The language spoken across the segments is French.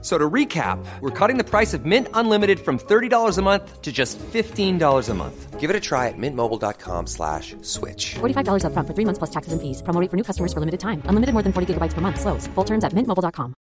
So to recap, we're cutting the price of Mint Unlimited from $30 a month to just $15 a month. Give it a try at mintmobile.com slash switch. $45 upfront for three months plus taxes and fees. Promo rate for new customers for limited time. Unlimited more than 40 gigabytes per month. Slows. Full terms at mintmobile.com.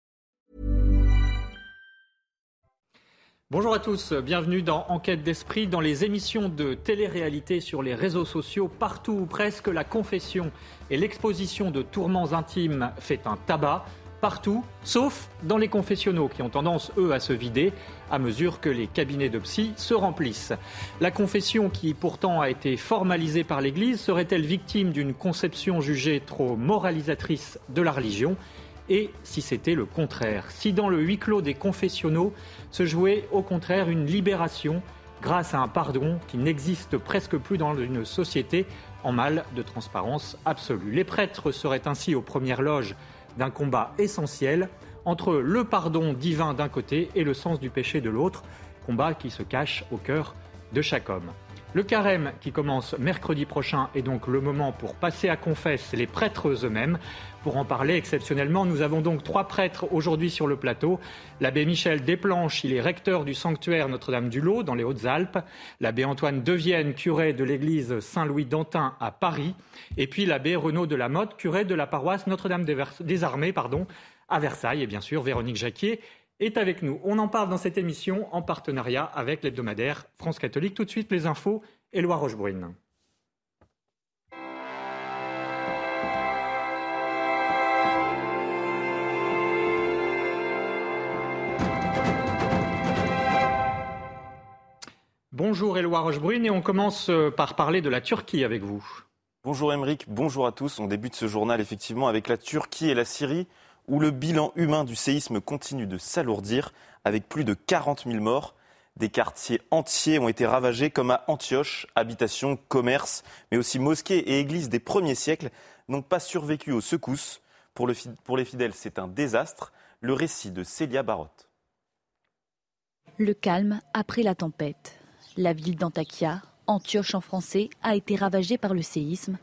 Bonjour à tous, bienvenue dans Enquête d'esprit, dans les émissions de télé-réalité sur les réseaux sociaux, partout ou presque, la confession et l'exposition de tourments intimes fait un tabac partout, sauf dans les confessionnaux qui ont tendance, eux, à se vider à mesure que les cabinets de psy se remplissent. La confession, qui pourtant a été formalisée par l'Église, serait-elle victime d'une conception jugée trop moralisatrice de la religion? Et si c'était le contraire, si dans le huis clos des confessionnaux se jouait au contraire une libération grâce à un pardon qui n'existe presque plus dans une société en mal de transparence absolue? Les prêtres seraient ainsi aux premières loges d'un combat essentiel entre le pardon divin d'un côté et le sens du péché de l'autre, combat qui se cache au cœur de chaque homme. Le carême qui commence mercredi prochain est donc le moment pour passer à confesse les prêtres eux-mêmes. Pour en parler exceptionnellement, nous avons donc trois prêtres aujourd'hui sur le plateau. L'abbé Michel Desplanches, il est recteur du sanctuaire Notre-Dame-du-Lot dans les Hautes-Alpes. L'abbé Antoine Devienne, curé de l'église Saint-Louis d'Antin à Paris. Et puis l'abbé Renaud de la Motte, curé de la paroisse Notre-Dame des Armées pardon, à Versailles. Et bien sûr, Véronique Jacquier est avec nous. On en parle dans cette émission en partenariat avec l'hebdomadaire France Catholique. Tout de suite, les infos, Éloi Rochebrune. Bonjour Éloi Rochebrune et on commence euh, par parler de la Turquie avec vous. Bonjour Émeric, bonjour à tous. On débute ce journal effectivement avec la Turquie et la Syrie où le bilan humain du séisme continue de s'alourdir avec plus de 40 000 morts. Des quartiers entiers ont été ravagés comme à Antioche, habitations, commerces, mais aussi mosquées et églises des premiers siècles n'ont pas survécu aux secousses. Pour, les fidèles, c'est un désastre. Le récit de Célia Barotte. Le calme après la tempête. La ville d'Antakya, Antioche en français, a été ravagée par le séisme.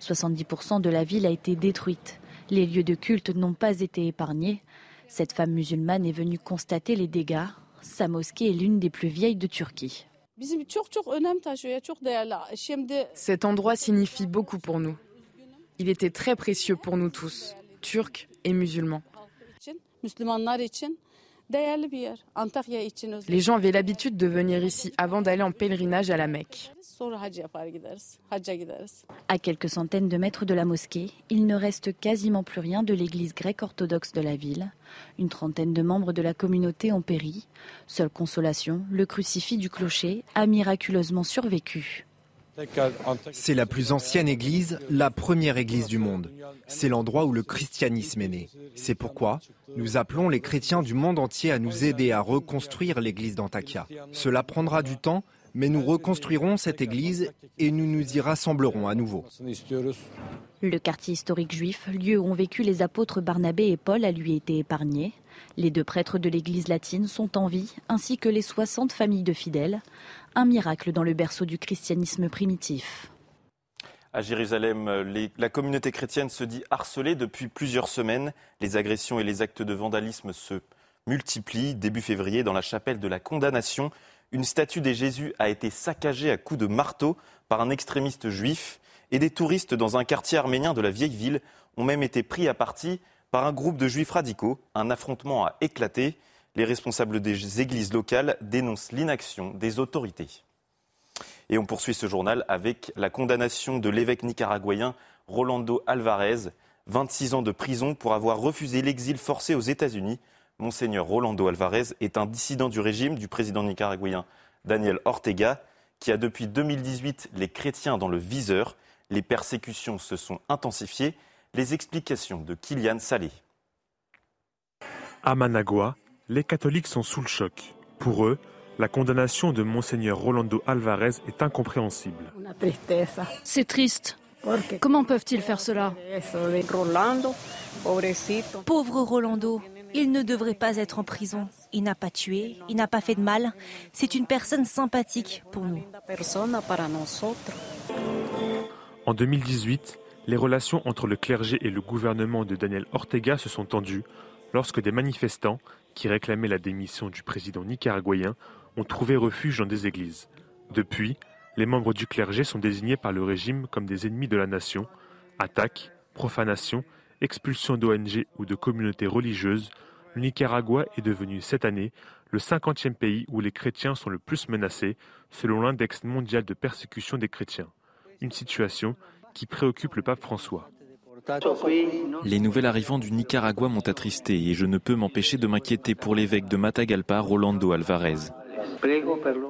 70% de la ville a été détruite. Les lieux de culte n'ont pas été épargnés. Cette femme musulmane est venue constater les dégâts. Sa mosquée est l'une des plus vieilles de Turquie. Cet endroit signifie beaucoup pour nous. Il était très précieux pour nous tous, Turcs et musulmans. Les gens avaient l'habitude de venir ici avant d'aller en pèlerinage à la Mecque. À quelques centaines de mètres de la mosquée, il ne reste quasiment plus rien de l'église grecque orthodoxe de la ville. Une trentaine de membres de la communauté ont péri. Seule consolation, le crucifix du clocher a miraculeusement survécu. C'est la plus ancienne église, la première église du monde. C'est l'endroit où le christianisme est né. C'est pourquoi nous appelons les chrétiens du monde entier à nous aider à reconstruire l'église d'Antakya. Cela prendra du temps, mais nous reconstruirons cette église et nous nous y rassemblerons à nouveau. Le quartier historique juif, lieu où ont vécu les apôtres Barnabé et Paul, a lui été épargné. Les deux prêtres de l'église latine sont en vie, ainsi que les 60 familles de fidèles. Un miracle dans le berceau du christianisme primitif. À Jérusalem, la communauté chrétienne se dit harcelée depuis plusieurs semaines. Les agressions et les actes de vandalisme se multiplient. Début février, dans la chapelle de la condamnation, une statue des Jésus a été saccagée à coups de marteau par un extrémiste juif. Et des touristes dans un quartier arménien de la vieille ville ont même été pris à partie par un groupe de juifs radicaux. Un affrontement a éclaté. Les responsables des églises locales dénoncent l'inaction des autorités. Et on poursuit ce journal avec la condamnation de l'évêque nicaraguayen Rolando Alvarez, 26 ans de prison pour avoir refusé l'exil forcé aux États-Unis. Monseigneur Rolando Alvarez est un dissident du régime du président nicaraguayen Daniel Ortega, qui a depuis 2018 les chrétiens dans le viseur. Les persécutions se sont intensifiées. Les explications de Kylian Salé. À Managua, les catholiques sont sous le choc. Pour eux, la condamnation de monseigneur Rolando Alvarez est incompréhensible. C'est triste. Comment peuvent-ils faire cela? Pauvre Rolando, Il ne devrait pas être en prison. Il n'a pas tué, il n'a pas fait de mal. C'est une personne sympathique pour nous. En 2018, les relations entre le clergé et le gouvernement de Daniel Ortega se sont tendues lorsque des manifestants, qui réclamaient la démission du président nicaraguayen, ont trouvé refuge dans des églises. Depuis, les membres du clergé sont désignés par le régime comme des ennemis de la nation. Attaques, profanation, expulsion d'ONG ou de communautés religieuses, le Nicaragua est devenu cette année le cinquantième pays où les chrétiens sont le plus menacés, selon l'index mondial de persécution des chrétiens. Une situation qui préoccupe le pape François. Les nouvelles arrivant du Nicaragua m'ont attristé et je ne peux m'empêcher de m'inquiéter pour l'évêque de Matagalpa, Rolando Alvarez.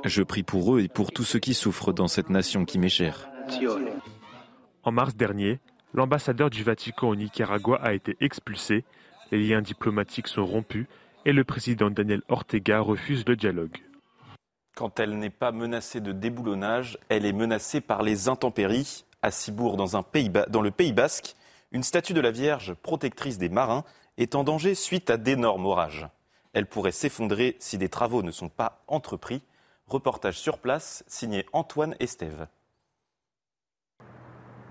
Je prie pour eux et pour tous ceux qui souffrent dans cette nation qui m'est chère. En mars dernier, l'ambassadeur du Vatican au Nicaragua a été expulsé, les liens diplomatiques sont rompus et le président Daniel Ortega refuse le dialogue. Quand elle n'est pas menacée de déboulonnage, elle est menacée par les intempéries. À Cibourg, dans, un pays dans le Pays basque, une statue de la Vierge protectrice des marins est en danger suite à d'énormes orages. Elle pourrait s'effondrer si des travaux ne sont pas entrepris. Reportage sur place signé Antoine Estève.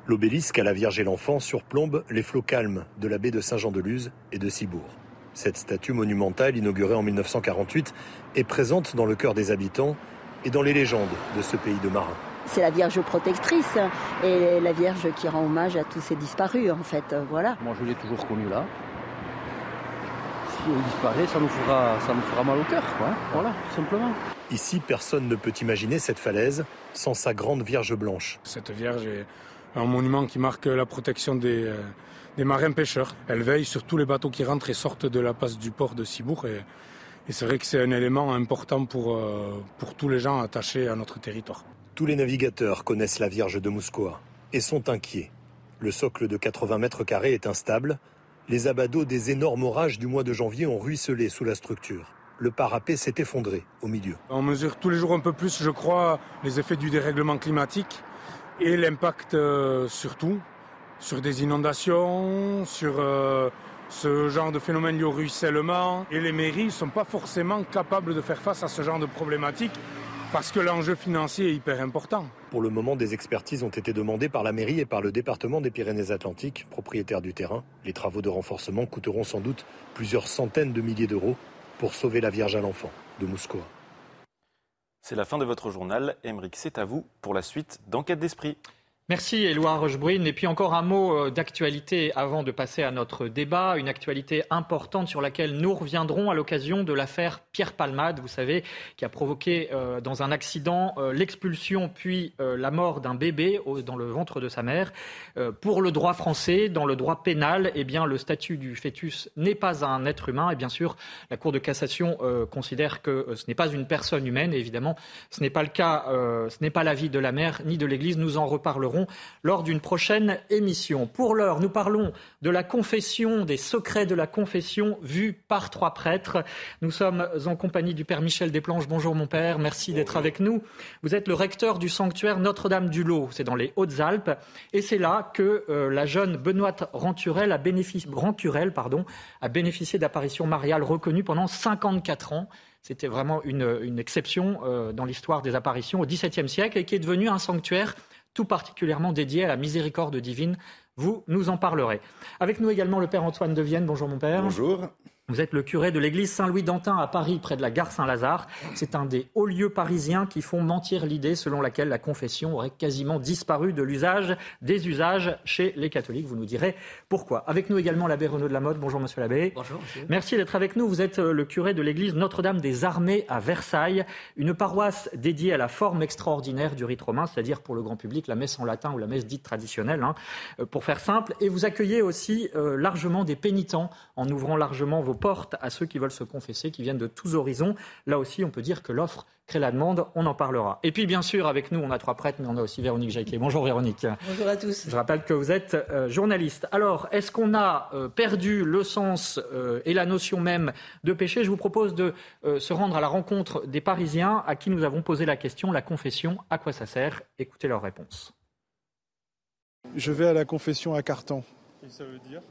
L'obélisque à la Vierge et l'Enfant surplombe les flots calmes de la baie de Saint-Jean-de-Luz et de Cibourg. Cette statue monumentale, inaugurée en 1948, est présente dans le cœur des habitants et dans les légendes de ce pays de marins. C'est la Vierge protectrice et la Vierge qui rend hommage à tous ces disparus, en fait. Voilà. Moi, je l'ai toujours connue là. Si on disparaît, ça nous fera, ça nous fera mal au cœur, quoi. Voilà, tout simplement. Ici, personne ne peut imaginer cette falaise sans sa grande Vierge blanche. Cette Vierge est un monument qui marque la protection des, euh, des marins pêcheurs. Elle veille sur tous les bateaux qui rentrent et sortent de la passe du port de Cibourg. Et, et c'est vrai que c'est un élément important pour, euh, pour tous les gens attachés à notre territoire. Tous les navigateurs connaissent la Vierge de Mouscoa et sont inquiets. Le socle de 80 mètres carrés est instable. Les abados des énormes orages du mois de janvier ont ruisselé sous la structure. Le parapet s'est effondré au milieu. On mesure tous les jours un peu plus, je crois, les effets du dérèglement climatique et l'impact euh, surtout sur des inondations, sur euh, ce genre de phénomène lié au ruissellement. Et les mairies ne sont pas forcément capables de faire face à ce genre de problématiques parce que l'enjeu financier est hyper important. Pour le moment, des expertises ont été demandées par la mairie et par le département des Pyrénées-Atlantiques, propriétaire du terrain. Les travaux de renforcement coûteront sans doute plusieurs centaines de milliers d'euros pour sauver la Vierge à l'enfant de Mouscoa. C'est la fin de votre journal. Émeric, c'est à vous pour la suite d'Enquête d'Esprit. Merci Éloi Rochebrune. Et puis encore un mot euh, d'actualité avant de passer à notre débat. Une actualité importante sur laquelle nous reviendrons à l'occasion de l'affaire Pierre Palmade, vous savez, qui a provoqué euh, dans un accident euh, l'expulsion puis la mort d'un bébé dans le ventre de sa mère. pour le droit français, dans le droit pénal, eh bien, le statut du fœtus n'est pas un être humain. Et bien sûr, la Cour de cassation considère que ce n'est pas une personne humaine. Et évidemment, ce n'est pas le cas, ce n'est pas l'avis de la mère ni de l'Église. Nous en reparlerons lors d'une prochaine émission. Pour l'heure, nous parlons de la confession, des secrets de la confession vus par trois prêtres. Nous sommes en compagnie du Père Michel Desplanches. Bonjour mon Père, merci d'être avec nous. Vous êtes le recteur du sanctuaire Notre-Dame du Lot, c'est dans les Hautes-Alpes. Et c'est là que euh, la jeune Benoît Ranturel a bénéficié, pardon, a bénéficié d'apparitions mariales reconnues pendant 54 ans. C'était vraiment une, exception euh, dans l'histoire des apparitions au XVIIe siècle et qui est devenu un sanctuaire tout particulièrement dédié à la miséricorde divine. Vous nous en parlerez. Avec nous également le Père Antoine de Vienne. Bonjour mon Père. Bonjour. Vous êtes le curé de l'église Saint-Louis-d'Antin à Paris, près de la gare Saint-Lazare. C'est un des hauts lieux parisiens qui font mentir l'idée selon laquelle la confession aurait quasiment disparu de l'usage, des usages chez les catholiques. Vous nous direz pourquoi. Avec nous également l'abbé Renaud de la Mode. Bonjour monsieur l'abbé. Bonjour monsieur. Merci d'être avec nous. Vous êtes euh, le curé de l'église Notre-Dame des Armées à Versailles, une paroisse dédiée à la forme extraordinaire du rite romain, c'est-à-dire pour le grand public la messe en latin ou la messe dite traditionnelle, hein, euh, pour faire simple. Et vous accueillez aussi euh, largement des pénitents en ouvrant largement vos portes à ceux qui veulent se confesser, qui viennent de tous horizons. Là aussi, on peut dire que l'offre crée la demande, on en parlera. Et puis, bien sûr, avec nous, on a trois prêtres, mais on a aussi Véronique Jacquet. Bonjour Véronique. Bonjour à tous. Je rappelle que vous êtes euh, journaliste. Alors, est-ce qu'on a euh, perdu le sens euh, et la notion même de péché? Je vous propose de se rendre à la rencontre des Parisiens à qui nous avons posé la question, la confession, à quoi ça sert? Écoutez leur réponse. Je vais à la confession à Cartan. Et ça veut dire?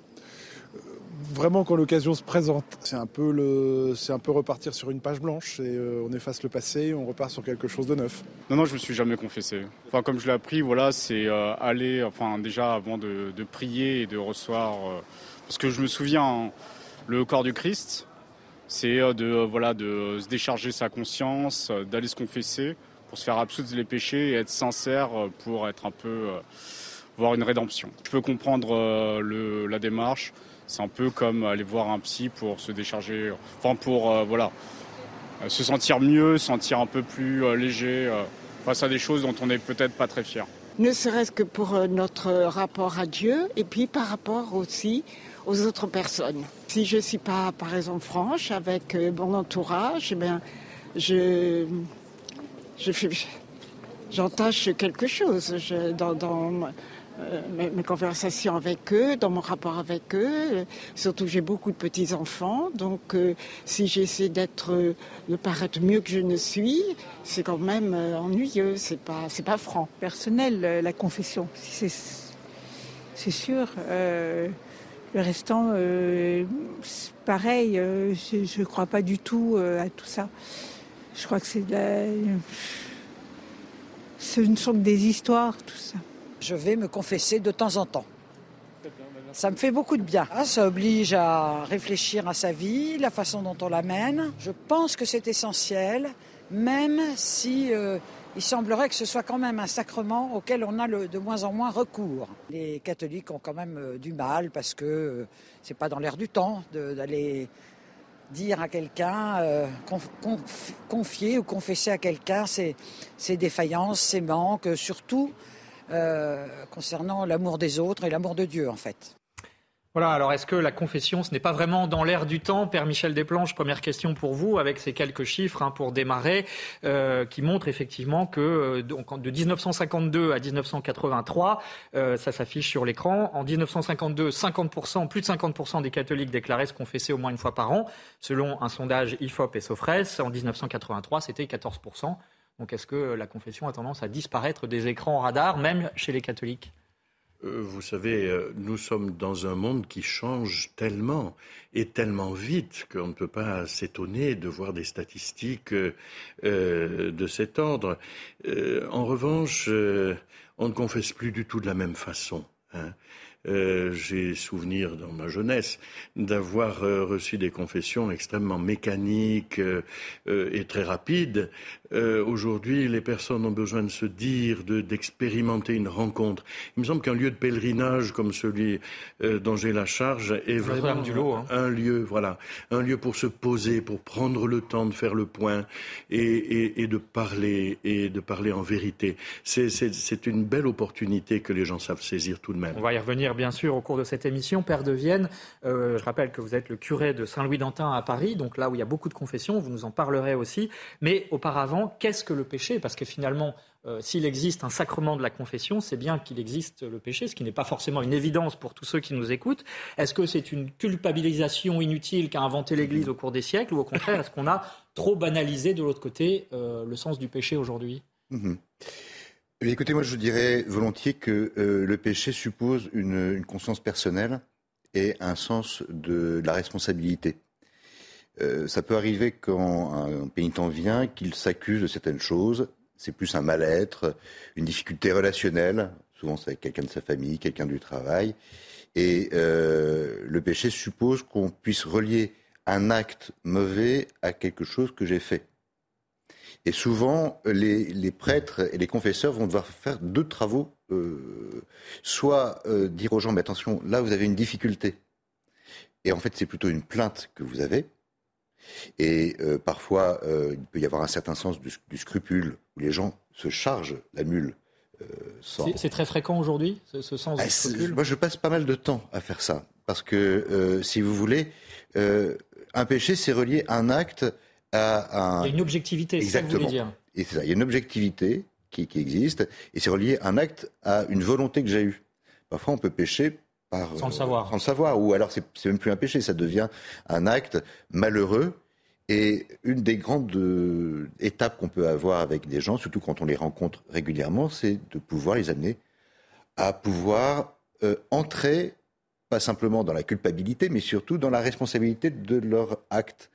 Vraiment quand l'occasion se présente. C'est un peu le, c'est un peu repartir sur une page blanche et euh, on efface le passé, on repart sur quelque chose de neuf. Non, non, je me suis jamais confessé. Enfin, comme je l'ai appris, voilà, c'est euh, aller, enfin, déjà avant de, prier et de recevoir, euh, parce que je me souviens, le corps du Christ, c'est de, voilà, de se décharger sa conscience, d'aller se confesser pour se faire absoudre les péchés et être sincère pour être un peu, voir une rédemption. Je peux comprendre la démarche. C'est un peu comme aller voir un psy pour se décharger, enfin pour euh, voilà, euh, se sentir mieux, sentir un peu plus euh, léger face à des choses dont on n'est peut-être pas très fier. Ne serait-ce que pour notre rapport à Dieu et puis par rapport aussi aux autres personnes. Si je ne suis pas, par exemple, franche avec mon entourage, eh bien, je, j'entache quelque chose dans, dans euh, mes, conversations avec eux, dans mon rapport avec eux. Surtout, j'ai beaucoup de petits-enfants, donc euh, si j'essaie d'être, euh, de paraître mieux que je ne suis, c'est quand même ennuyeux, c'est pas, c'est pas franc. Personnel, la confession, c'est, c'est sûr. le restant, pareil, je ne crois pas du tout à tout ça. Je crois que c'est de la... Ce ne sont que des histoires, tout ça je vais me confesser de temps en temps. Ça me fait beaucoup de bien. Ah, ça oblige à réfléchir à sa vie, la façon dont on l'amène. Je pense que c'est essentiel, même si euh, il semblerait que ce soit quand même un sacrement auquel on a de moins en moins recours. Les catholiques ont quand même euh, du mal parce que euh, c'est pas dans l'air du temps d'aller dire à quelqu'un, confier ou confesser à quelqu'un ses, défaillances, ses manques, surtout euh, concernant l'amour des autres et l'amour de Dieu, en fait. Voilà, alors est-ce que la confession, ce n'est pas vraiment dans l'air du temps Père Michel Desplanches, première question pour vous, avec ces quelques chiffres hein, pour démarrer, euh, qui montrent effectivement que euh, donc, de 1952 à 1983, ça s'affiche sur l'écran, en 1952, 50%, plus de 50% des catholiques déclaraient se confesser au moins une fois par an, selon un sondage IFOP et Sofres. En 1983, c'était 14%. Donc est-ce que la confession a tendance à disparaître des écrans radars, même chez les catholiques? Euh, vous savez, euh, nous sommes dans un monde qui change tellement et tellement vite qu'on ne peut pas s'étonner de voir des statistiques euh, de cet ordre. en revanche, on ne confesse plus du tout de la même façon. Hein. Euh, j'ai souvenir dans ma jeunesse d'avoir euh, reçu des confessions extrêmement mécaniques euh, et très rapides. Aujourd'hui, les personnes ont besoin de se dire, d'expérimenter une rencontre. Il me semble qu'un lieu de pèlerinage comme celui dont j'ai la charge est vraiment hein. un lieu, voilà, un lieu pour se poser, pour prendre le temps de faire le point et, et de parler et de parler en vérité. C'est une belle opportunité que les gens savent saisir tout de même. On va y revenir bien sûr au cours de cette émission. Père de Vienne, euh, je rappelle que vous êtes le curé de Saint-Louis-d'Antin à Paris, donc là où il y a beaucoup de confessions, vous nous en parlerez aussi. Mais auparavant, qu'est-ce que le péché? Parce que finalement, euh, s'il existe un sacrement de la confession, c'est bien qu'il existe le péché, ce qui n'est pas forcément une évidence pour tous ceux qui nous écoutent. Est-ce que c'est une culpabilisation inutile qu'a inventé l'Église au cours des siècles, ou au contraire, est-ce qu'on a trop banalisé de l'autre côté euh, le sens du péché aujourd'hui? Mhm. Écoutez, moi je dirais volontiers que euh, le péché suppose une, conscience personnelle et un sens de, la responsabilité. Euh, ça peut arriver quand un, pénitent vient qu'il s'accuse de certaines choses. C'est plus un mal-être, une difficulté relationnelle. Souvent c'est avec quelqu'un de sa famille, quelqu'un du travail. Et euh, le péché suppose qu'on puisse relier un acte mauvais à quelque chose que j'ai fait. Et souvent, les, prêtres et les confesseurs vont devoir faire deux travaux. Euh, soit dire aux gens, mais attention, là vous avez une difficulté. Et en fait, c'est plutôt une plainte que vous avez. Et euh, parfois, il peut y avoir un certain sens du, scrupule, où les gens se chargent la mule. c'est très fréquent aujourd'hui, ce, sens du ah, scrupule Moi, je passe pas mal de temps à faire ça. Parce que, si vous voulez, un péché, c'est relié à un acte il y a une objectivité, c'est ça que vous voulez dire. Et c'est ça, il y a une objectivité qui, existe, et c'est relié un acte à une volonté que j'ai eue. Parfois, on peut pécher par, sans le savoir. sans le savoir, ou alors c'est même plus un péché, ça devient un acte malheureux. Et une des grandes euh, étapes qu'on peut avoir avec des gens, surtout quand on les rencontre régulièrement, c'est de pouvoir les amener à pouvoir euh, entrer pas simplement dans la culpabilité, mais surtout dans la responsabilité de leur acte.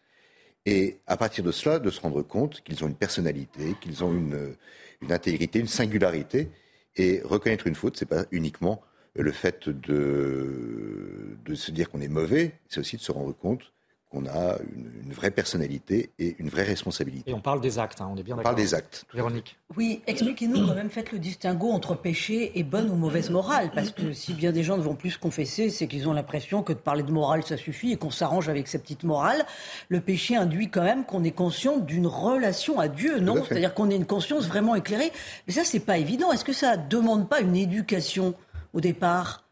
Et à partir de cela, de se rendre compte qu'ils ont une personnalité, qu'ils ont une, une, intégrité, une singularité. Et reconnaître une faute, c'est pas uniquement le fait de, de se dire qu'on est mauvais, c'est aussi de se rendre compte qu'on a une, vraie personnalité et une vraie responsabilité. Et on parle des actes, hein, on est bien d'accord. On parle des actes. Véronique. Oui, expliquez-nous quand même, faites le distinguo entre péché et bonne ou mauvaise morale. Parce que si bien des gens ne vont plus se confesser, c'est qu'ils ont l'impression que de parler de morale, ça suffit et qu'on s'arrange avec sa petite morale. Le péché induit quand même qu'on est conscient d'une relation à Dieu, non C'est-à-dire qu'on ait une conscience vraiment éclairée. Mais ça, c'est pas évident. Est-ce que ça demande pas une éducation au départ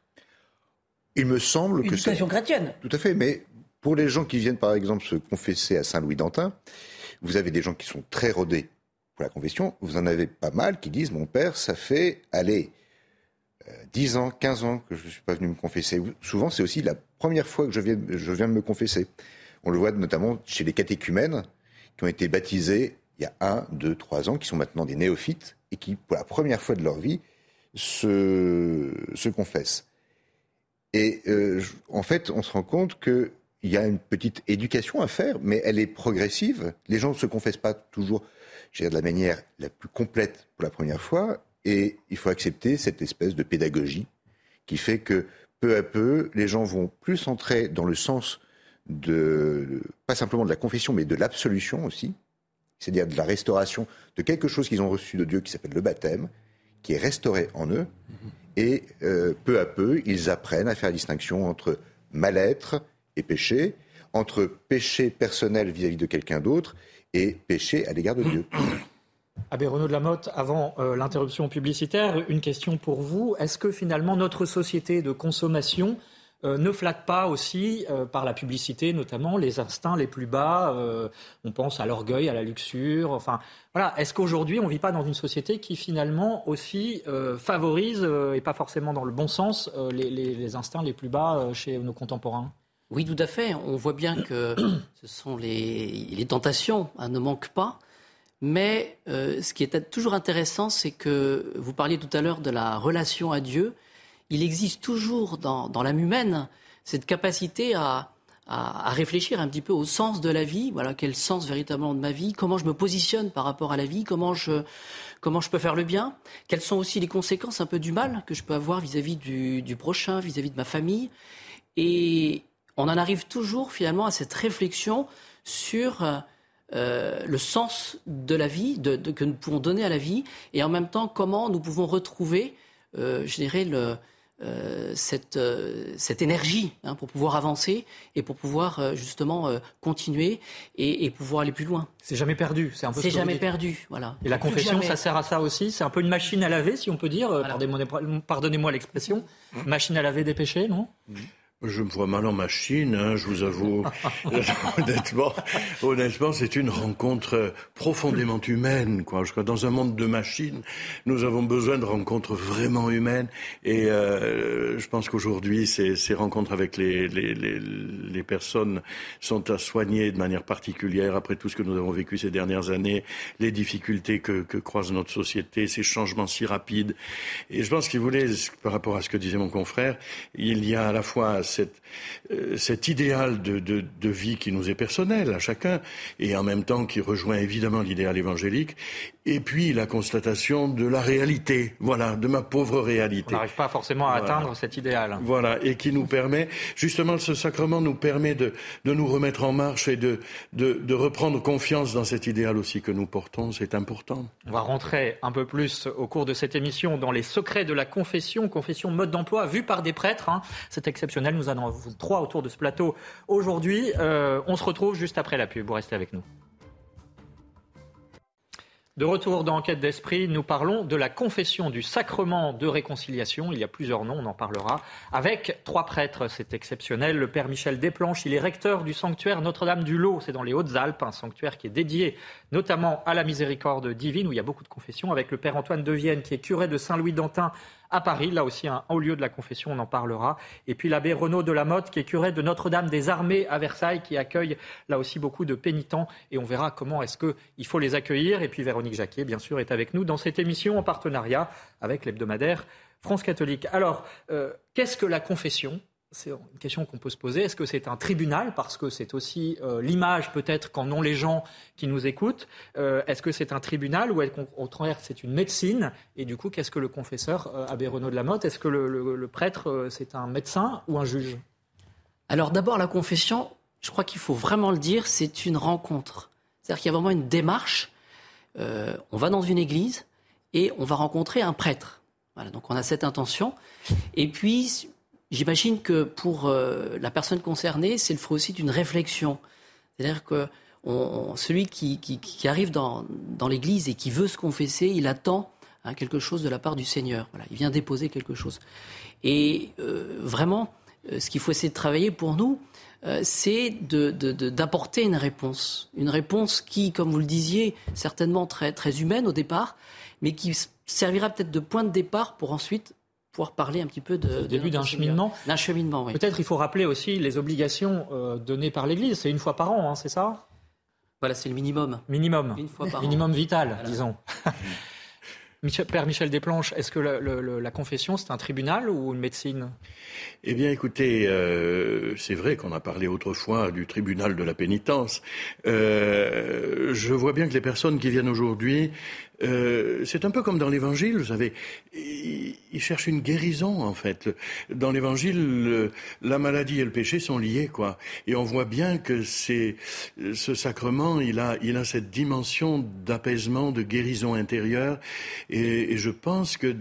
Il me semble que c'est. Chrétienne. Tout à fait, mais pour les gens qui viennent, par exemple, se confesser à Saint-Louis-d'Antin, vous avez des gens qui sont très rodés pour la confession. Vous en avez pas mal qui disent Mon père, ça fait, allez, 10 euh, ans, 15 ans que je ne suis pas venu me confesser. Souvent, c'est aussi la première fois que je viens, je viens de me confesser. On le voit notamment chez les catéchumènes qui ont été baptisés il y a 1, 2, 3 ans, qui sont maintenant des néophytes et qui, pour la première fois de leur vie, se, se confessent. Et euh, en fait, on se rend compte que il y a une petite éducation à faire, mais elle est progressive. Les gens ne se confessent pas toujours de la manière la plus complète pour la première fois, et il faut accepter cette espèce de pédagogie qui fait que peu à peu, les gens vont plus entrer dans le sens de, pas simplement de la confession, mais de l'absolution aussi, c'est-à-dire de la restauration de quelque chose qu'ils ont reçu de Dieu qui s'appelle le baptême, qui est restauré en eux, et euh, peu à peu, ils apprennent à faire la distinction entre mal-être, et péché, entre péché personnel vis-à-vis de quelqu'un d'autre et péché à l'égard de Dieu. Abbé Renaud de la Motte, avant euh, l'interruption publicitaire, une question pour vous. Est-ce que finalement notre société de consommation euh, ne flatte pas aussi, euh, par la publicité notamment, les instincts les plus bas On pense à l'orgueil, à la luxure. Enfin, voilà. Est-ce qu'aujourd'hui on ne vit pas dans une société qui finalement aussi favorise, et pas forcément dans le bon sens, les instincts les plus bas chez nos contemporains? Oui, tout à fait. On voit bien que ce sont les, tentations hein, ne manquent pas. Mais euh, ce qui est toujours intéressant, c'est que vous parliez tout à l'heure de la relation à Dieu. Il existe toujours dans, l'âme humaine cette capacité à, réfléchir un petit peu au sens de la vie. Voilà, quel sens véritablement de ma vie Comment je me positionne par rapport à la vie Comment je, peux faire le bien Quelles sont aussi les conséquences un peu du mal que je peux avoir vis-à-vis du, prochain, vis-à-vis -vis de ma famille et, on en arrive toujours finalement à cette réflexion sur euh, le sens de la vie, que nous pouvons donner à la vie, et en même temps comment nous pouvons retrouver, euh, je dirais, euh, cette, énergie hein, pour pouvoir avancer et pour pouvoir justement continuer et, pouvoir aller plus loin. C'est jamais perdu, c'est un peu. C'est jamais perdu, voilà. Et la confession, ça sert à ça aussi. C'est un peu une machine à laver, si on peut dire. Pardonnez-moi l'expression. Machine à laver des péchés, non? Je me vois mal en machine, hein, je vous avoue. honnêtement, honnêtement, c'est une rencontre profondément humaine. Quoi. Je crois dans un monde de machines, nous avons besoin de rencontres vraiment humaines. Et euh, je pense qu'aujourd'hui, ces, ces, rencontres avec les, les, les, les, personnes sont à soigner de manière particulière après tout ce que nous avons vécu ces dernières années, les difficultés que, que croise notre société, ces changements si rapides. Et je pense qu'il voulait, par rapport à ce que disait mon confrère, il y a à la fois euh, cet idéal de, vie qui nous est personnel à chacun, et en même temps qui rejoint évidemment l'idéal évangélique, et puis la constatation de la réalité, voilà, de ma pauvre réalité. On n'arrive pas forcément à atteindre cet idéal. Voilà, et qui nous permet, justement, ce sacrement nous permet de, de nous remettre en marche et de, de, de reprendre confiance dans cet idéal aussi que nous portons, c'est important. On va rentrer un peu plus au cours de cette émission dans les secrets de la confession, confession mode d'emploi vue par des prêtres. Hein. C'est exceptionnel, nous en avons trois autour de ce plateau aujourd'hui. Euh, on se retrouve juste après la pub, vous restez avec nous. De retour dans Enquête d'Esprit, nous parlons de la confession du sacrement de réconciliation. Il y a plusieurs noms, on en parlera. Avec trois prêtres, c'est exceptionnel. Le père Michel Desplanches, il est recteur du sanctuaire Notre-Dame du Lot, c'est dans les Hautes-Alpes, un sanctuaire qui est dédié notamment à la miséricorde divine, où il y a beaucoup de confessions. Avec le père Antoine de Vienne, qui est curé de Saint-Louis-d'Antin à Paris, là aussi un haut lieu de la confession, on en parlera. Et puis l'abbé Renaud de la Motte, qui est curé de Notre-Dame des Armées à Versailles, qui accueille là aussi beaucoup de pénitents. Et on verra comment est-ce qu'il faut les accueillir. Et puis Véronique Jacquet, bien sûr, est avec nous dans cette émission en partenariat avec l'hebdomadaire France catholique. Alors, euh, qu'est-ce que la confession? C'est une question qu'on peut se poser. Est-ce que c'est un tribunal Parce que c'est aussi euh, l'image peut-être qu'en ont les gens qui nous écoutent. Euh, est-ce que c'est un tribunal ou au contraire c'est une médecine? Et du coup, qu'est-ce que le confesseur, euh, Abbé Renaud de la Motte Est-ce que le, prêtre, c'est un médecin ou un juge? Alors d'abord, la confession, je crois qu'il faut vraiment le dire, c'est une rencontre. C'est-à-dire qu'il y a vraiment une démarche. on va dans une église et on va rencontrer un prêtre. Voilà, donc on a cette intention. Et puis, J'imagine que pour euh, la personne concernée, c'est le fruit aussi d'une réflexion. C'est-à-dire que celui qui, arrive dans, l'Église et qui veut se confesser, il attend hein, quelque chose de la part du Seigneur. Il vient déposer quelque chose. Et euh, vraiment, euh, ce qu'il faut essayer de travailler pour nous, c'est d'apporter une réponse. Une réponse qui, comme vous le disiez, certainement très, très humaine au départ, mais qui servira peut-être de point de départ pour ensuite pouvoir parler un petit peu de... début d'un cheminement. D'un cheminement, oui. Peut-être il faut rappeler aussi les obligations euh, données par l'Église. C'est une fois par an, hein, c'est ça? Voilà, c'est le minimum. Minimum. minimum vital, disons. Père Michel Desplanches, est-ce que la, confession, c'est un tribunal ou une médecine? Eh bien, écoutez, euh, c'est vrai qu'on a parlé autrefois du tribunal de la pénitence. Euh, je vois bien que les personnes qui viennent aujourd'hui euh, c'est un peu comme dans l'Évangile, vous savez, il, cherche une guérison en fait. Dans l'Évangile, la maladie et le péché sont liés, quoi. Et on voit bien que c'est ce sacrement, il a, il a cette dimension d'apaisement, de guérison intérieure. Et, je pense que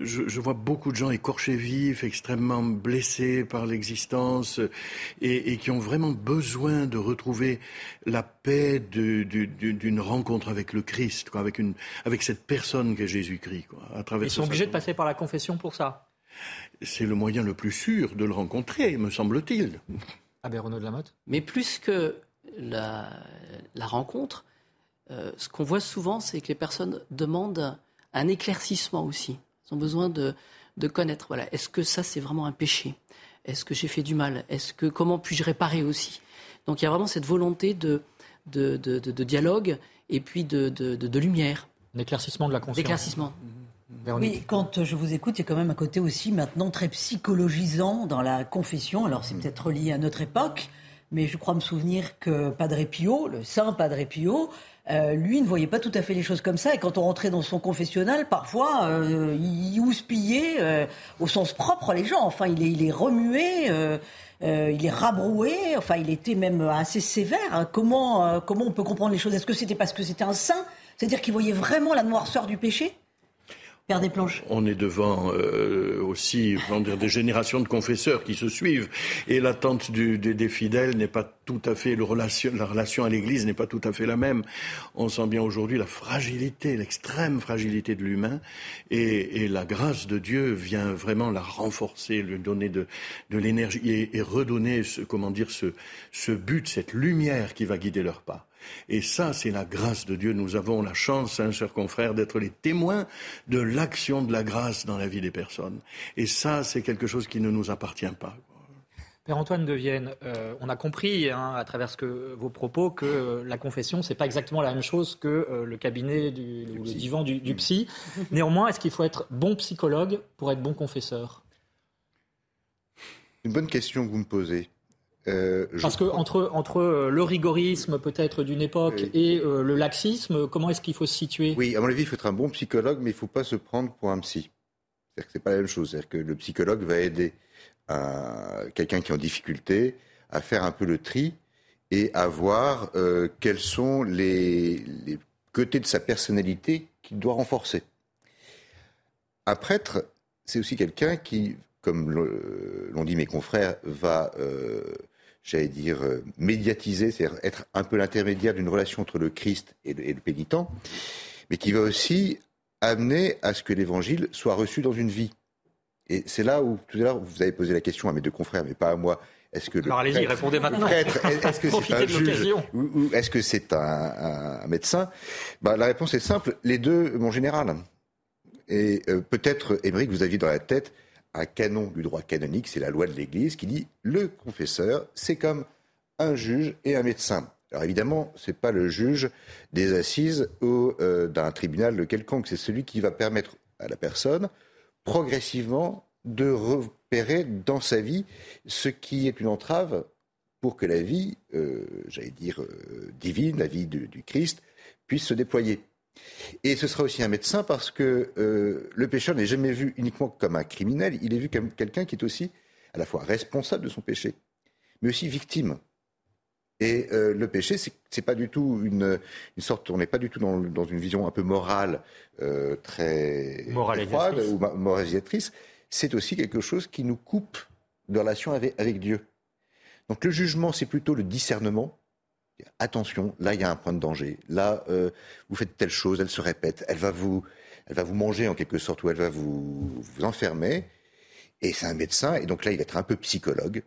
je, je, vois beaucoup de gens écorchés vifs, extrêmement blessés par l'existence, et, et, qui ont vraiment besoin de retrouver la paix d'une rencontre avec le Christ, quoi, avec une avec cette personne qu'est Jésus-Christ. À travers Ils sont obligés de passer par la confession pour ça C'est le moyen le plus sûr de le rencontrer, me semble-t-il. Abbé Renaud de la Motte Mais plus que la, rencontre, euh, ce qu'on voit souvent, c'est que les personnes demandent un éclaircissement aussi. Ils ont besoin de, connaître. Voilà, est-ce que ça, c'est vraiment un péché? Est-ce que j'ai fait du mal? Est-ce que comment puis-je réparer aussi? Donc il y a vraiment cette volonté de, de, de dialogue et puis de, lumière. L'éclaircissement de la conscience. L'éclaircissement. Oui, quand je vous écoute, il y a quand même un côté aussi maintenant très psychologisant dans la confession. Alors c'est peut-être relié à notre époque, mais je crois me souvenir que Padre Pio, le saint Padre Pio, euh, lui ne voyait pas tout à fait les choses comme ça. Et quand on rentrait dans son confessionnal, parfois, euh, il houspillait euh, au sens propre les gens. Enfin, il est, il est remué, il est rabroué. Enfin, il était même assez sévère. Hein. Comment, comment on peut comprendre les choses? Est-ce que c'était parce que c'était un saint c'est-à-dire qu'il voyait vraiment la noirceur du péché Père des planches. On est devant euh, aussi dire, des générations de confesseurs qui se suivent et l'attente des fidèles n'est pas tout à fait la relation à l'Église n'est pas tout à fait la même. On sent bien aujourd'hui la fragilité, l'extrême fragilité de l'humain et, la grâce de Dieu vient vraiment la renforcer, lui donner de, l'énergie et, redonner ce, comment dire ce, ce but, cette lumière qui va guider leurs pas. Et ça, c'est la grâce de Dieu. Nous avons la chance, hein, chers confrères, d'être les témoins de l'action de la grâce dans la vie des personnes. Et ça, c'est quelque chose qui ne nous appartient pas. Père Antoine de Vienne, euh, on a compris hein, à travers vos propos que euh, la confession, c'est pas exactement la même chose que euh, le cabinet du, le divan du, du psy. Néanmoins, est-ce qu'il faut être bon psychologue pour être bon confesseur? Une bonne question que vous me posez. Euh, Parce que entre, entre euh, le rigorisme peut-être d'une époque et euh, le laxisme, comment est-ce qu'il faut se situer? Oui, à mon avis, il faut être un bon psychologue, mais il ne faut pas se prendre pour un psy. C'est-à-dire que c'est pas la même chose. C'est-à-dire que le psychologue va aider quelqu'un qui est en difficulté à faire un peu le tri et à voir quels sont les, les côtés de sa personnalité qu'il doit renforcer. Un prêtre, c'est aussi quelqu'un qui, comme l'ont dit mes confrères, va j'allais dire, euh, médiatiser, c'est-à-dire être un peu l'intermédiaire d'une relation entre le Christ et le, pénitent, mais qui va aussi amener à ce que l'évangile soit reçu dans une vie. Et c'est là où, tout à l'heure, vous avez posé la question à mes deux confrères, mais pas à moi. Est-ce que Alors allez-y, répondez maintenant. est-ce que c'est un juge ou, est-ce que c'est un, médecin? Bah, La réponse est simple, les deux, mon général. Et euh, peut-être, Émeric, vous aviez dans la tête un canon du droit canonique, c'est la loi de l'Église qui dit le confesseur, c'est comme un juge et un médecin. Alors évidemment, ce n'est pas le juge des assises ou euh, d'un tribunal quelconque, c'est celui qui va permettre à la personne progressivement de repérer dans sa vie ce qui est une entrave pour que la vie, euh, j'allais dire euh, divine, la vie du, Christ, puisse se déployer. Et ce sera aussi un médecin parce que euh, le pécheur n'est jamais vu uniquement comme un criminel, il est vu comme quelqu'un qui est aussi à la fois responsable de son péché, mais aussi victime. Et le péché, c'est pas du tout une, sorte, on n'est pas du tout dans, une vision un peu morale, très, froide ou moralisatrice. C'est aussi quelque chose qui nous coupe de relation avec Dieu. Donc le jugement, c'est plutôt le discernement. Attention, là il y a un point de danger. Là, euh, vous faites telle chose, elle se répète, elle va vous, manger en quelque sorte ou elle va vous, enfermer. Et c'est un médecin, et donc là il va être un peu psychologue.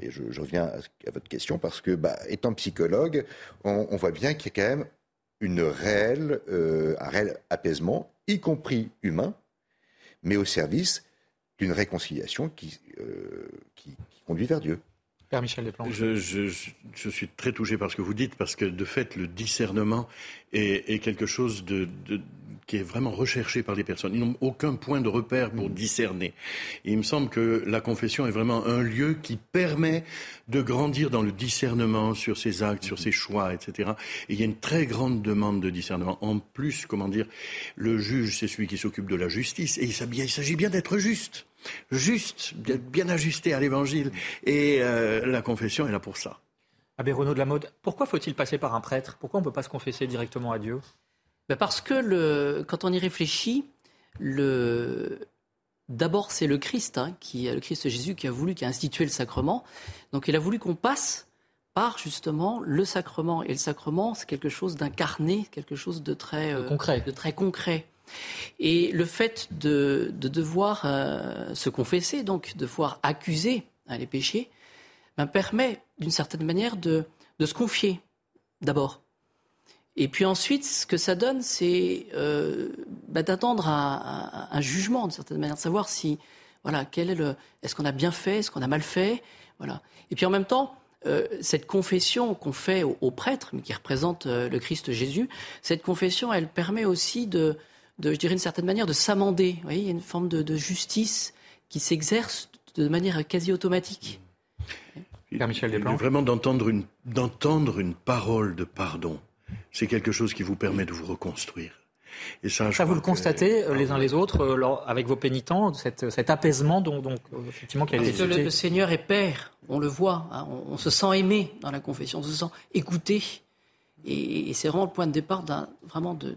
Et je, reviens à, votre question parce que, bah, étant psychologue, on, voit bien qu'il y a quand même euh, un réel apaisement, y compris humain, mais au service d'une réconciliation qui, euh, qui conduit vers Dieu. Père Michel Je, je, suis très touché par ce que vous dites, parce que de fait, le discernement est, est quelque chose de, de, qui est vraiment recherché par les personnes. Ils n'ont aucun point de repère pour mm. discerner. Et il me semble que la confession est vraiment un lieu qui permet de grandir dans le discernement sur ses actes, sur ses choix, etc. Et il y a une très grande demande de discernement. En plus, comment dire, le juge, c'est celui qui s'occupe de la justice, et il s'agit bien d'être juste juste, bien ajusté à l'évangile. Et euh, la confession est là pour ça. Abbé Renaud de la Mode, pourquoi faut-il passer par un prêtre? Pourquoi on ne peut pas se confesser directement à Dieu? Ben Parce que le, quand on y réfléchit, le, d'abord c'est le Christ, hein, qui, le Christ Jésus qui a voulu, qui a institué le sacrement. Donc il a voulu qu'on passe par justement le sacrement. Et le sacrement, c'est quelque chose d'incarné, quelque chose de très, euh, concret. de très concret. Et le fait de, devoir euh, se confesser, donc de devoir accuser hein, les péchés, ben, permet d'une certaine manière de, se confier d'abord. Et puis ensuite, ce que ça donne, c'est euh, ben, d'attendre un, jugement d'une certaine manière, de savoir si, voilà, quel est le, est-ce qu'on a bien fait, est-ce qu'on a mal fait, voilà. Et puis en même temps, euh, cette confession qu'on fait au, prêtre, mais qui représente le Christ Jésus, cette confession, elle permet aussi de, de, je dirais, une certaine manière de s'amender. Vous voyez, il y a une forme de, justice qui s'exerce de manière quasi automatique. Michel Vraiment d'entendre une, d'entendre une parole de pardon, c'est quelque chose qui vous permet de vous reconstruire. Et ça, ça vous le constatez euh, les uns les autres euh, avec vos pénitents, cet apaisement donc, donc euh, effectivement qui a été le, le, Seigneur est Père, on le voit, hein, on, se sent aimé dans la confession, on se sent écouté, et, et c'est vraiment le point de départ d'un vraiment de,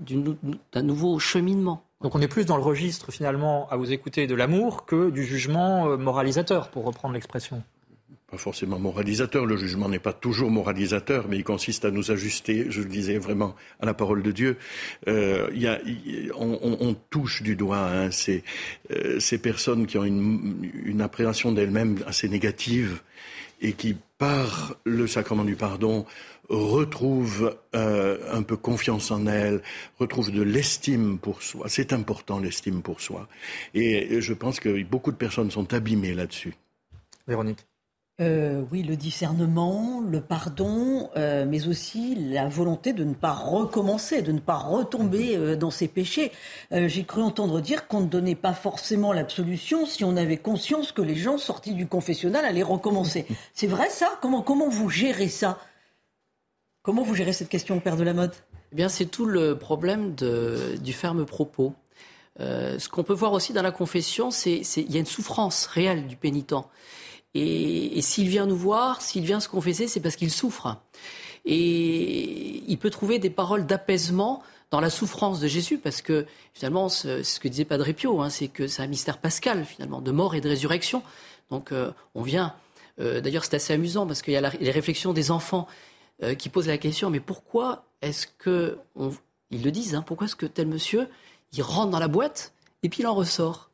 d'un nouveau cheminement. Donc on est plus dans le registre finalement à vous écouter de l'amour que du jugement euh, moralisateur, pour reprendre l'expression. Pas forcément moralisateur, le jugement n'est pas toujours moralisateur, mais il consiste à nous ajuster, je le disais vraiment, à la parole de Dieu. Euh, y a, on, touche du doigt hein, ces, euh, ces, personnes qui ont une, une appréhension d'elles-mêmes assez négative et qui, par le sacrement du pardon, retrouve euh, un peu confiance en elle, retrouve de l'estime pour soi. C'est important l'estime pour soi. Et je pense que beaucoup de personnes sont abîmées là-dessus. Véronique. Euh, oui, le discernement, le pardon, euh, mais aussi la volonté de ne pas recommencer, de ne pas retomber dans ses péchés. J'ai cru entendre dire qu'on ne donnait pas forcément l'absolution si on avait conscience que les gens sortis du confessionnal allaient recommencer. C'est vrai ça? Comment, comment vous gérez ça? Comment vous gérez cette question, Père de la Mode Eh bien, c'est tout le problème du ferme propos. Euh, ce qu'on peut voir aussi dans la confession, c'est qu'il y a une souffrance réelle du pénitent. Et, s'il vient nous voir, s'il vient se confesser, c'est parce qu'il souffre. Et il peut trouver des paroles d'apaisement dans la souffrance de Jésus, parce que finalement, c'est ce que disait Padre Pio, hein, c'est que c'est un mystère pascal, finalement, de mort et de résurrection. Donc euh, on vient. Euh, d'ailleurs, c'est assez amusant parce qu'il y a les réflexions des enfants euh, qui posent la question, mais pourquoi est-ce que, ils le disent, hein, pourquoi est-ce que tel monsieur, il rentre dans la boîte et puis il en ressort?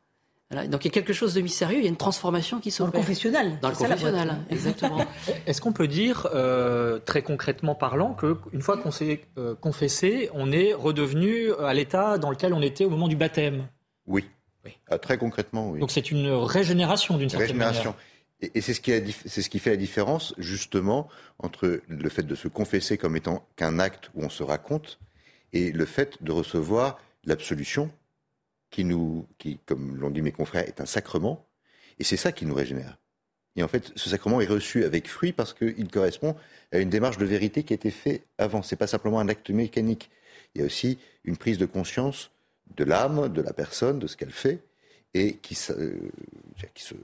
Donc il y a quelque chose de mystérieux, il y a une transformation qui s'opère. Dans le confessionnal. Dans le confessionnal, exactement. Est-ce qu'on peut dire, euh, très concrètement parlant, qu'une fois qu'on s'est euh, confessé, on est redevenu à l'état dans lequel on était au moment du baptême? Oui. oui. Ah, très concrètement, oui. Donc c'est une régénération d'une certaine régénération. manière. Et, c'est ce, qui fait la différence, justement, entre le fait de se confesser comme étant qu'un acte où on se raconte et le fait de recevoir l'absolution qui nous, qui, comme l'ont dit mes confrères, est un sacrement, et c'est ça qui nous régénère. Et en fait, ce sacrement est reçu avec fruit parce qu'il correspond à une démarche de vérité qui a été faite avant. C'est pas simplement un acte mécanique. Il y a aussi une prise de conscience de l'âme, de la personne, de ce qu'elle fait, et qui, euh, qui, se,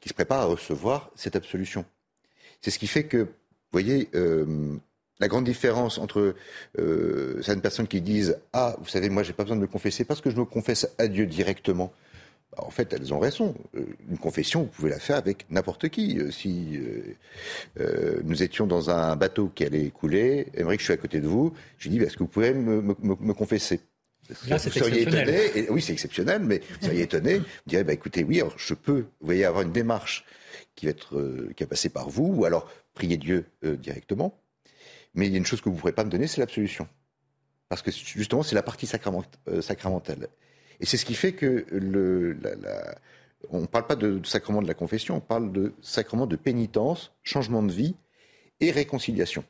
qui, se, prépare à recevoir cette absolution. C'est ce qui fait que, vous voyez, euh, la grande différence entre euh, certaines personnes qui disent Ah, vous savez, moi, j'ai pas besoin de me confesser parce que je me confesse à Dieu directement. Bah, en fait, elles ont raison. Euh, une confession, vous pouvez la faire avec n'importe qui. Euh, si nous étions dans un bateau qui allait couler, Émeric, je suis à côté de vous, je lui dis Est-ce que vous pouvez me confesser? Là, vous seriez étonné, et, oui, c'est exceptionnel, mais vous seriez étonné, vous direz, bah, écoutez, oui, alors je peux, vous voyez, avoir une démarche qui va être, qui va passer par vous, ou alors prier Dieu directement, mais il y a une chose que vous ne pourrez pas me donner, c'est l'absolution. Parce que justement, c'est la partie euh, sacramentale. Et c'est ce qui fait que le, on ne parle pas de, sacrement de la confession, on parle de sacrement de pénitence, changement de vie et réconciliation.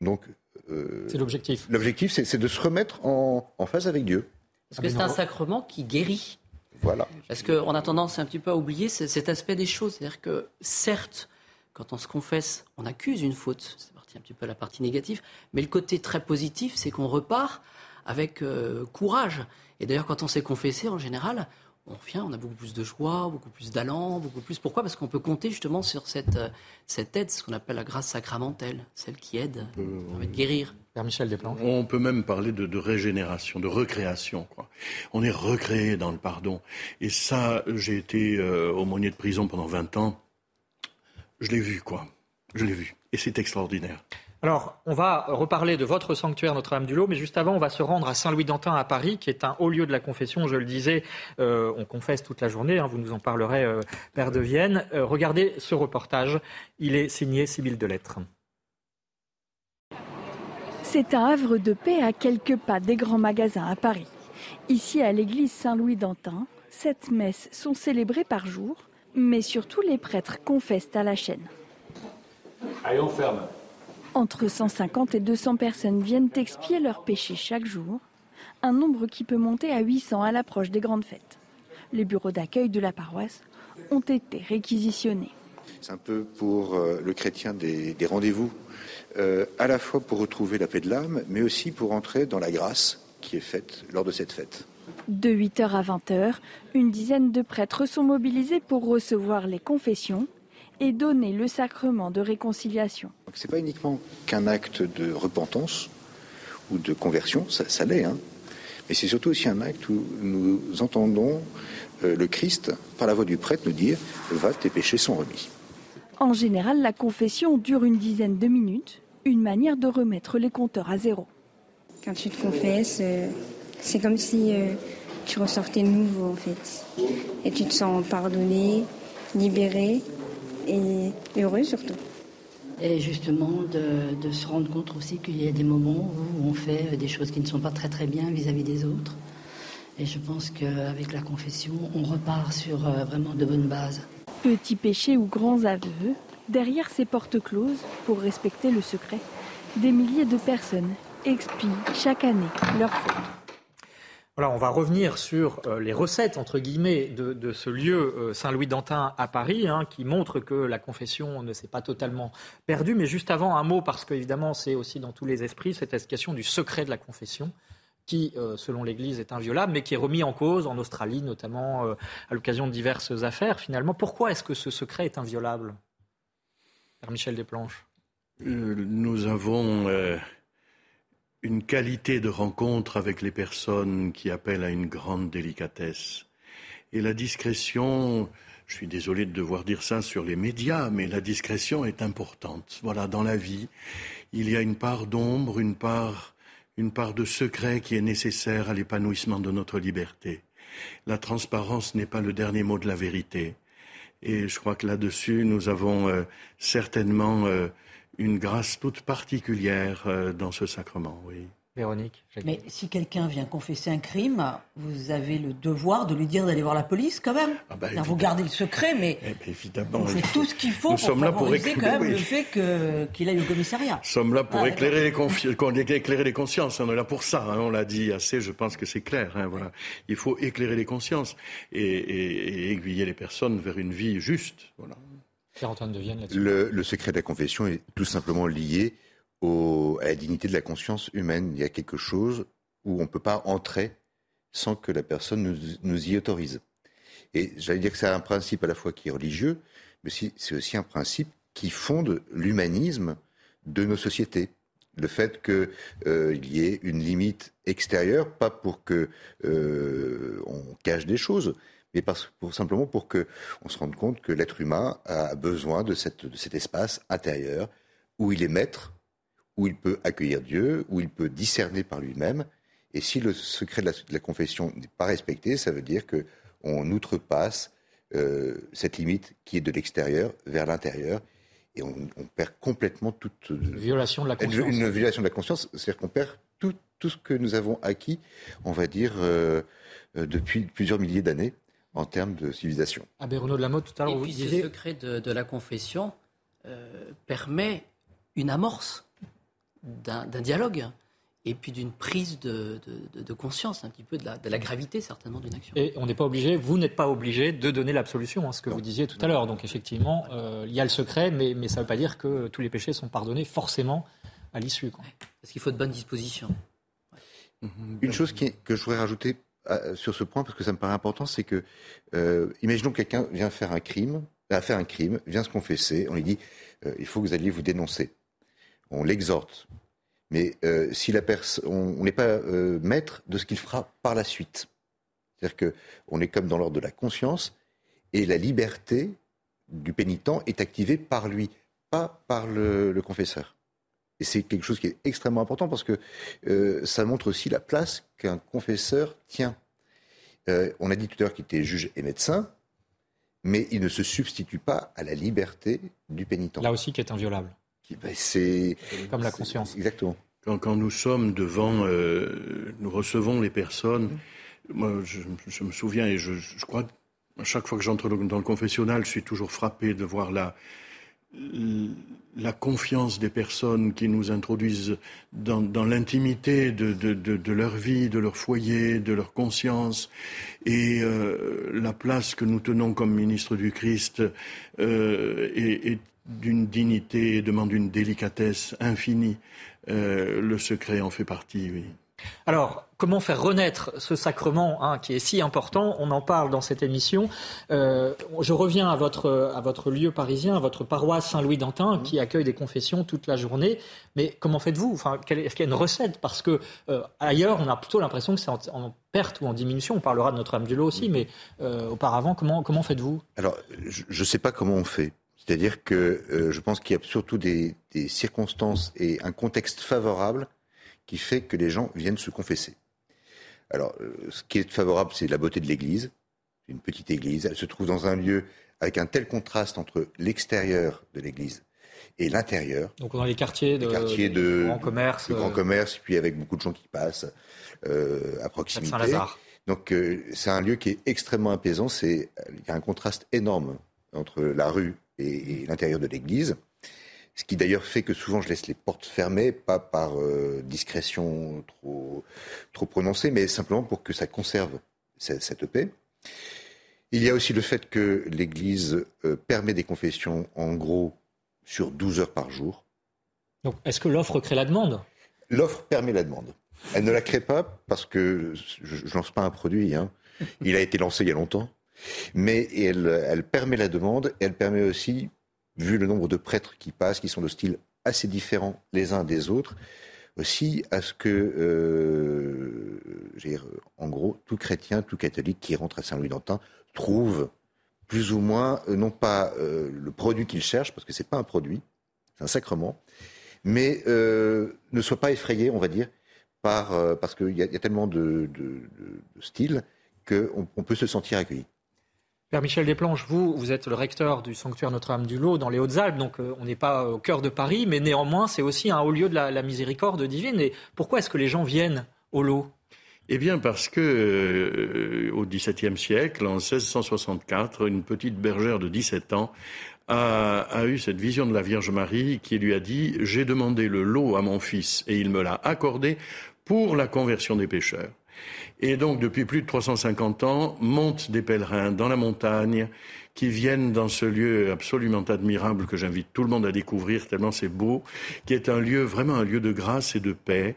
Donc, euh, c'est l'objectif. L'objectif, c'est de se remettre en, phase avec Dieu. Parce que c'est un sacrement qui guérit. Voilà. Parce qu'on a tendance un petit peu à oublier cet aspect des choses. C'est-à-dire que, certes, quand on se confesse, on accuse une faute un petit peu la partie négative. Mais le côté très positif, c'est qu'on repart avec euh, courage. Et d'ailleurs, quand on s'est confessé, en général, on revient, on a beaucoup plus de joie, beaucoup plus d'allant, beaucoup plus. Pourquoi? Parce qu'on peut compter justement sur cette, euh, cette aide, ce qu'on appelle la grâce sacramentelle, celle qui aide à guérir. Père Michel Desplanches. On peut même parler de, régénération, de recréation. Quoi. On est recréé dans le pardon. Et ça, j'ai été euh, aumônier de prison pendant 20 ans. Je l'ai vu, quoi. Je l'ai vu. Et c'est extraordinaire. Alors, on va reparler de votre sanctuaire Notre-Dame-du-Lot, mais juste avant, on va se rendre à Saint-Louis-d'Antin à Paris, qui est un haut lieu de la confession. Je le disais, euh, on confesse toute la journée, hein, vous nous en parlerez, euh, Père de Vienne. Euh, regardez ce reportage, il est signé Sibylle de Lettres. C'est un havre de paix à quelques pas des grands magasins à Paris. Ici, à l'église Saint-Louis-d'Antin, sept messes sont célébrées par jour, mais surtout les prêtres confessent à la chaîne. Allez, on ferme. Entre 150 et 200 personnes viennent expier leurs péchés chaque jour, un nombre qui peut monter à 800 à l'approche des grandes fêtes. Les bureaux d'accueil de la paroisse ont été réquisitionnés. C'est un peu pour euh, le chrétien des, rendez-vous, euh, à la fois pour retrouver la paix de l'âme, mais aussi pour entrer dans la grâce qui est faite lors de cette fête. De 8h à 20h, une dizaine de prêtres sont mobilisés pour recevoir les confessions et donner le sacrement de réconciliation. Ce n'est pas uniquement qu'un acte de repentance ou de conversion, ça, l'est, hein. mais c'est surtout aussi un acte où nous entendons euh, le Christ, par la voix du prêtre, nous dire Va, tes péchés sont remis. En général, la confession dure une dizaine de minutes, une manière de remettre les compteurs à zéro. Quand tu te confesses, euh, c'est comme si euh, tu ressortais nouveau en fait. Et tu te sens pardonné, libéré et heureux surtout. Et justement, de, se rendre compte aussi qu'il y a des moments où on fait des choses qui ne sont pas très très bien vis-à-vis des autres. Et je pense qu'avec la confession, on repart sur euh, vraiment de bonnes bases. Petits péchés ou grands aveux, derrière ces portes closes, pour respecter le secret, des milliers de personnes expient chaque année leurs fautes. Voilà, on va revenir sur euh, les recettes, entre guillemets, de, ce lieu euh, Saint-Louis-d'Antin à Paris, hein, qui montre que la confession ne s'est pas totalement perdue. Mais juste avant, un mot, parce qu'évidemment, c'est aussi dans tous les esprits, cette question du secret de la confession qui, euh, selon l'Église, est inviolable, mais qui est remis en cause en Australie, notamment à l'occasion de diverses affaires. Finalement, pourquoi est-ce que ce secret est inviolable Père Michel Desplanches? nous avons une qualité de rencontre avec les personnes qui appellent à une grande délicatesse. Et la discrétion, je suis désolé de devoir dire ça sur les médias, mais la discrétion est importante. Voilà, dans la vie, il y a une part d'ombre, une part, une part de secret qui est nécessaire à l'épanouissement de notre liberté. La transparence n'est pas le dernier mot de la vérité. Et je crois que là-dessus, nous avons euh, certainement euh, une grâce toute particulière euh, dans ce sacrement, oui. Véronique. Mais si quelqu'un vient confesser un crime, vous avez le devoir de lui dire d'aller voir la police quand même. Ah bah, vous gardez le secret, mais eh ben, évidemment, vous faites tout ce qu'il faut Nous pour sommes là pour éclairer- favoriser quand même oui. le fait qu'il aille au commissariat. Nous sommes là pour Ah, éclairer, les confi- qu'on- éclairer les consciences. On est là pour ça. hein. On l'a dit assez. Je pense que c'est clair. hein, voilà. Il faut éclairer les consciences et, et- et aiguiller les personnes vers une vie juste. Voilà. Le, secret de la confession est tout simplement lié à la dignité de la conscience humaine. Il y a quelque chose où on ne peut pas entrer sans que la personne nous, y autorise. Et j'allais dire que c'est un principe à la fois qui est religieux, mais c'est aussi un principe qui fonde l'humanisme de nos sociétés. Le fait qu'il y ait une limite extérieure, pas pour que euh, on cache des choses, mais parce, pour, simplement pour que on se rende compte que l'être humain a besoin de, cette, de cet espace intérieur où il est maître, où il peut accueillir Dieu, où il peut discerner par lui-même. Et si le secret de la, de la confession n'est pas respecté, ça veut dire que on outrepasse euh, cette limite qui est de l'extérieur vers l'intérieur, et on, on perd complètement toute Une violation de la conscience. une violation de la conscience, c'est-à-dire qu'on perd tout, tout ce que nous avons acquis, on va dire, euh, euh, depuis plusieurs milliers d'années en termes de civilisation. Abbé Renaud de la Motte, tout à l'heure, Et vous puis ce disiez. secret de, de la confession euh, permet une amorce d'un dialogue et puis d'une prise de, de- de- de conscience un petit peu de la, de la gravité certainement d'une action. Et on n'est pas obligé, vous n'êtes pas obligé de donner l'absolution, hein, ce que vous disiez tout à l'heure. Donc effectivement, euh, il y a le secret, mais, mais ça ne veut pas dire que tous les péchés sont pardonnés forcément à l'issue. Parce qu'il faut de bonnes dispositions. Une chose qui est- que je voudrais rajouter euh, sur ce point, parce que ça me paraît important, c'est que, euh, imaginons que quelqu'un vient faire un crime, va faire un crime, vient se confesser, on lui dit, euh, il faut que vous alliez vous dénoncer. On l'exhorte. Mais euh, si la on n'est pas euh, maître de ce qu'il fera par la suite. C'est-à-dire qu'on est comme dans l'ordre de la conscience, et la liberté du pénitent est activée par lui, pas par le confesseur. Et c'est quelque chose qui est extrêmement important parce que euh, ça montre aussi la place qu'un confesseur tient. Euh, on a dit tout à l'heure qu'il était juge et médecin, mais il ne se substitue pas à la liberté du pénitent. Là aussi qui est inviolable. Qui- ben, c'est Comme la conscience. Exactement. Quand, quand nous sommes devant, euh, nous recevons les personnes. Moi, je, je me souviens et je, je crois à chaque fois que j'entre dans le confessionnal, je suis toujours frappé de voir la la confiance des personnes qui nous introduisent dans, l'intimité de, leur vie, de leur foyer, de leur conscience, et euh, la place que nous tenons comme ministre du Christ euh, est, est d'une dignité et demande une délicatesse infinie. Euh, le secret en fait partie, oui. Alors, comment faire renaître ce sacrement hein, qui est si important? On en parle dans cette émission. Euh, je reviens à votre, à votre lieu parisien, à votre paroisse Saint-Louis-d'Antin, qui accueille des confessions toute la journée. Mais comment faites-vous? Enfin, Est-ce qu'il y a une recette? Parce que euh, ailleurs, on a plutôt l'impression que c'est en, en perte ou en diminution. On parlera de Notre-Dame-du-Lot aussi, mais euh, auparavant, comment, comment faites-vous? Alors, je ne sais pas comment on fait. C'est-à-dire que je pense qu'il y a surtout des, des circonstances et un contexte favorable qui fait que les gens viennent se confesser. Alors, euh, ce qui est favorable, c'est la beauté de l'église. C'est une petite église. Elle se trouve dans un lieu avec un tel contraste entre l'extérieur de l'église et l'intérieur. Donc, dans les quartiers de, Les quartiers de grand commerce. de grand euh, commerce, puis avec beaucoup de gens qui passent euh, à proximité. Saint-Lazare. Donc euh, c'est un lieu qui est extrêmement apaisant. C'est il y a un contraste énorme entre la rue et, et l'intérieur de l'église. Ce qui d'ailleurs fait que souvent je laisse les portes fermées, pas par euh, discrétion trop, trop prononcée, mais simplement pour que ça conserve cette, cette paix. Il y a aussi le fait que l'Église euh, permet des confessions en gros sur 12 heures par jour. Donc, est-ce que l'offre crée la demande? L'offre permet la demande. Elle ne la crée pas parce que je ne lance pas un produit. hein. Il a été lancé il y a longtemps. Mais elle, elle permet la demande et elle permet aussi, vu le nombre de prêtres qui passent, qui sont de styles assez différents les uns des autres, aussi à ce que, euh, en gros, tout chrétien, tout catholique qui rentre à Saint-Louis-d'Antin trouve plus ou moins, euh, non pas euh, le produit qu'il cherche, parce que c'est pas un produit, c'est un sacrement, mais euh, ne soit pas effrayé, on va dire, par, parce qu'il y, a- tellement de, styles qu'on on peut se sentir accueilli. Père Michel Desplanches, vous, êtes le recteur du sanctuaire Notre-Dame du Lot dans les Hautes-Alpes, donc euh, on n'est pas au cœur de Paris, mais néanmoins c'est aussi un haut lieu de la, miséricorde divine. Et pourquoi est-ce que les gens viennent au Lot? Eh bien, parce que euh, au XVIIe siècle, en 1664, une petite bergère de 17 ans a, a, eu cette vision de la Vierge Marie qui lui a dit J'ai demandé le lot à mon fils et il me l'a accordé pour la conversion des pécheurs. Et donc, depuis plus de 350 ans, montent des pèlerins dans la montagne qui viennent dans ce lieu absolument admirable que j'invite tout le monde à découvrir tellement c'est beau, qui est un lieu vraiment un lieu de grâce et de paix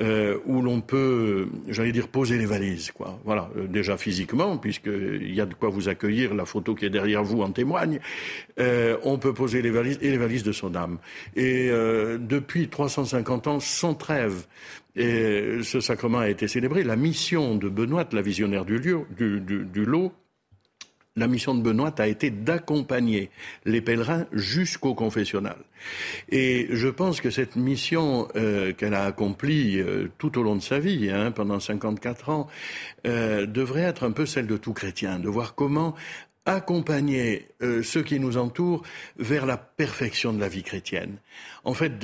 euh, où l'on peut, j'allais dire, poser les valises, quoi. Voilà, euh, déjà physiquement puisqu'il y a de quoi vous accueillir, la photo qui est derrière vous en témoigne. Euh, on peut poser les valises et les valises de son âme. Et depuis 350 ans, sans trêve, et ce sacrement a été célébré. La mission de Benoît, la visionnaire du, lieu, du, lot, la mission de Benoît a été d'accompagner les pèlerins jusqu'au confessionnal. Et je pense que cette mission euh, qu'elle a accomplie euh, tout au long de sa vie, hein, pendant 54 ans, euh, devrait être un peu celle de tout chrétien, de voir comment accompagner ceux qui nous entourent vers la perfection de la vie chrétienne. En fait,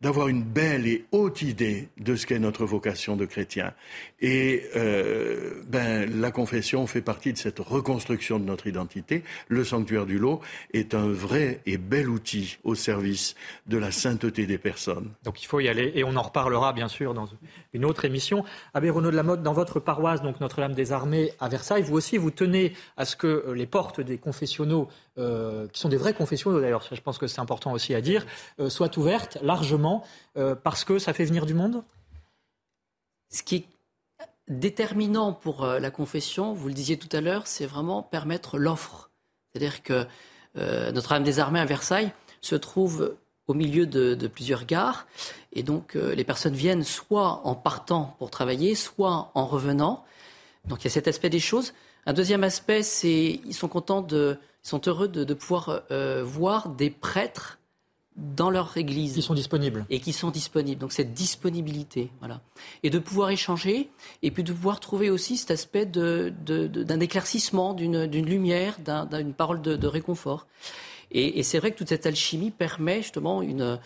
d'avoir une belle et haute idée de ce qu'est notre vocation de chrétien. Et euh, ben, la confession fait partie de cette reconstruction de notre identité. Le sanctuaire du lot est un vrai et bel outil au service de la sainteté des personnes. Donc il faut y aller, et on en reparlera bien sûr dans une autre émission. Abbé Renaud de la Motte, dans votre paroisse, donc Notre-Dame des Armées à Versailles, vous aussi, vous tenez à ce que euh, les portes des confessionnaux, euh, qui sont des vrais confessionnaux d'ailleurs, je pense que c'est important aussi à dire, euh, soient ouvertes largement euh, parce que ça fait venir du monde? Ce qui est déterminant pour la confession, vous le disiez tout à l'heure, c'est vraiment permettre l'offre. C'est-à-dire que Notre-Dame des Armées à Versailles se trouve au milieu de, plusieurs gares. Et donc, les personnes viennent soit en partant pour travailler, soit en revenant. Donc, il y a cet aspect des choses. Un deuxième aspect, c'est ils sont contents ils sont heureux de, pouvoir euh, voir des prêtres dans leur église. Qui sont disponibles. Et qui sont disponibles. Donc cette disponibilité, voilà. Et de pouvoir échanger, et puis de pouvoir trouver aussi cet aspect d'un de, éclaircissement, d'une lumière, d'une parole de, réconfort. Et, et c'est vrai que toute cette alchimie permet justement une,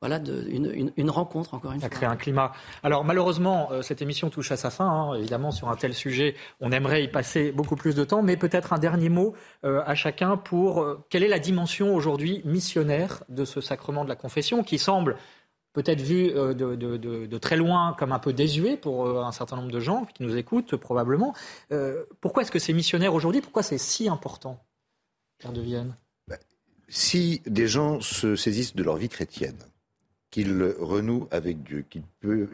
voilà, de, une, une, rencontre, encore une fois. Ça crée un climat. Alors, malheureusement, euh, cette émission touche à sa fin. Hein. Évidemment, sur un tel sujet, on aimerait y passer beaucoup plus de temps. Mais peut-être un dernier mot euh, à chacun pour euh, quelle est la dimension aujourd'hui missionnaire de ce sacrement de la confession qui semble peut-être vu de, de, de, très loin comme un peu désuet pour un certain nombre de gens qui nous écoutent probablement. pourquoi est-ce que c'est missionnaire aujourd'hui? Pourquoi c'est si important, Père de Vienne ben, Si des gens se saisissent de leur vie chrétienne, qu'ils renouent avec Dieu,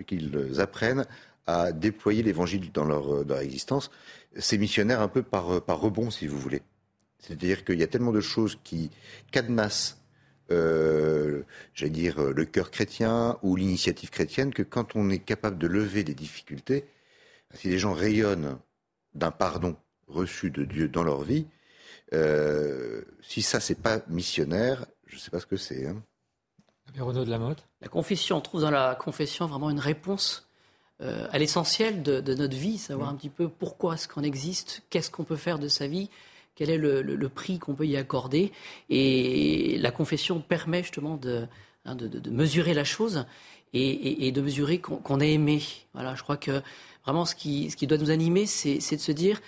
qu'ils apprennent à déployer l'évangile dans leur, leur existence. C'est missionnaire un peu par, par rebond, si vous voulez. C'est-à-dire qu'il y a tellement de choses qui cadenassent, euh, j'allais dire, le cœur chrétien ou l'initiative chrétienne, que quand on est capable de lever des difficultés, si les gens rayonnent d'un pardon reçu de Dieu dans leur vie, euh, si ça, c'est pas missionnaire, je ne sais pas ce que c'est. Hein. De la La confession, on trouve dans la confession vraiment une réponse euh, à l'essentiel de, notre vie, savoir mm. un petit peu pourquoi est-ce qu'on existe, qu'est-ce qu'on peut faire de sa vie, quel est le, prix qu'on peut y accorder. Et la confession permet justement de, hein, mesurer la chose et, de mesurer qu'on est aimé. Voilà, je crois que vraiment ce qui, ce qui doit nous animer, c'est de se dire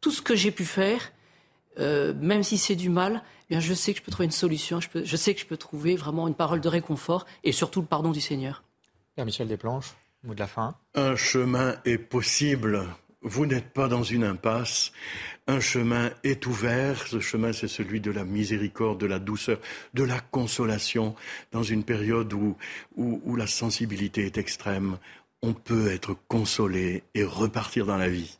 tout ce que j'ai pu faire, euh, même si c'est du mal, bien, je sais que je peux trouver une solution, je, peux, je, sais que je peux trouver vraiment une parole de réconfort et surtout le pardon du Seigneur. Père Michel Desplanches, mot de la fin. Un chemin est possible. Vous n'êtes pas dans une impasse. Un chemin est ouvert. Ce chemin, c'est celui de la miséricorde, de la douceur, de la consolation. Dans une période où, où, où la sensibilité est extrême, on peut être consolé et repartir dans la vie.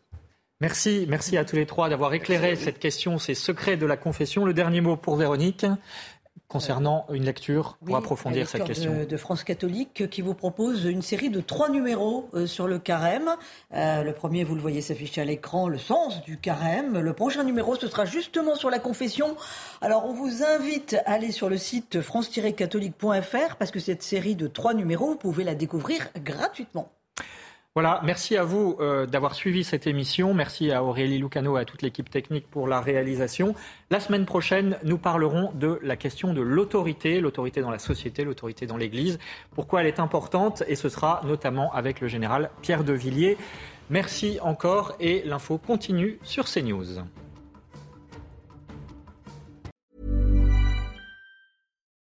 Merci, merci à tous les trois d'avoir éclairé cette question, ces secrets de la confession. Le dernier mot pour Véronique concernant une lecture pour approfondir cette question. De, de, France catholique qui vous propose une série de trois numéros euh, sur le carême. Euh, le premier, vous le voyez s'afficher à l'écran, le sens du carême. Le prochain numéro, ce sera justement sur la confession. Alors, on vous invite à aller sur le site france-catholique.fr parce que cette série de trois numéros, vous pouvez la découvrir gratuitement. Voilà, merci à vous euh, d'avoir suivi cette émission. Merci à Aurélie Lucano et à toute l'équipe technique pour la réalisation. La semaine prochaine, nous parlerons de la question de l'autorité, l'autorité dans la société, l'autorité dans l'Église, pourquoi elle est importante, et ce sera notamment avec le général Pierre de Villiers. Merci encore et l'info continue sur CNews.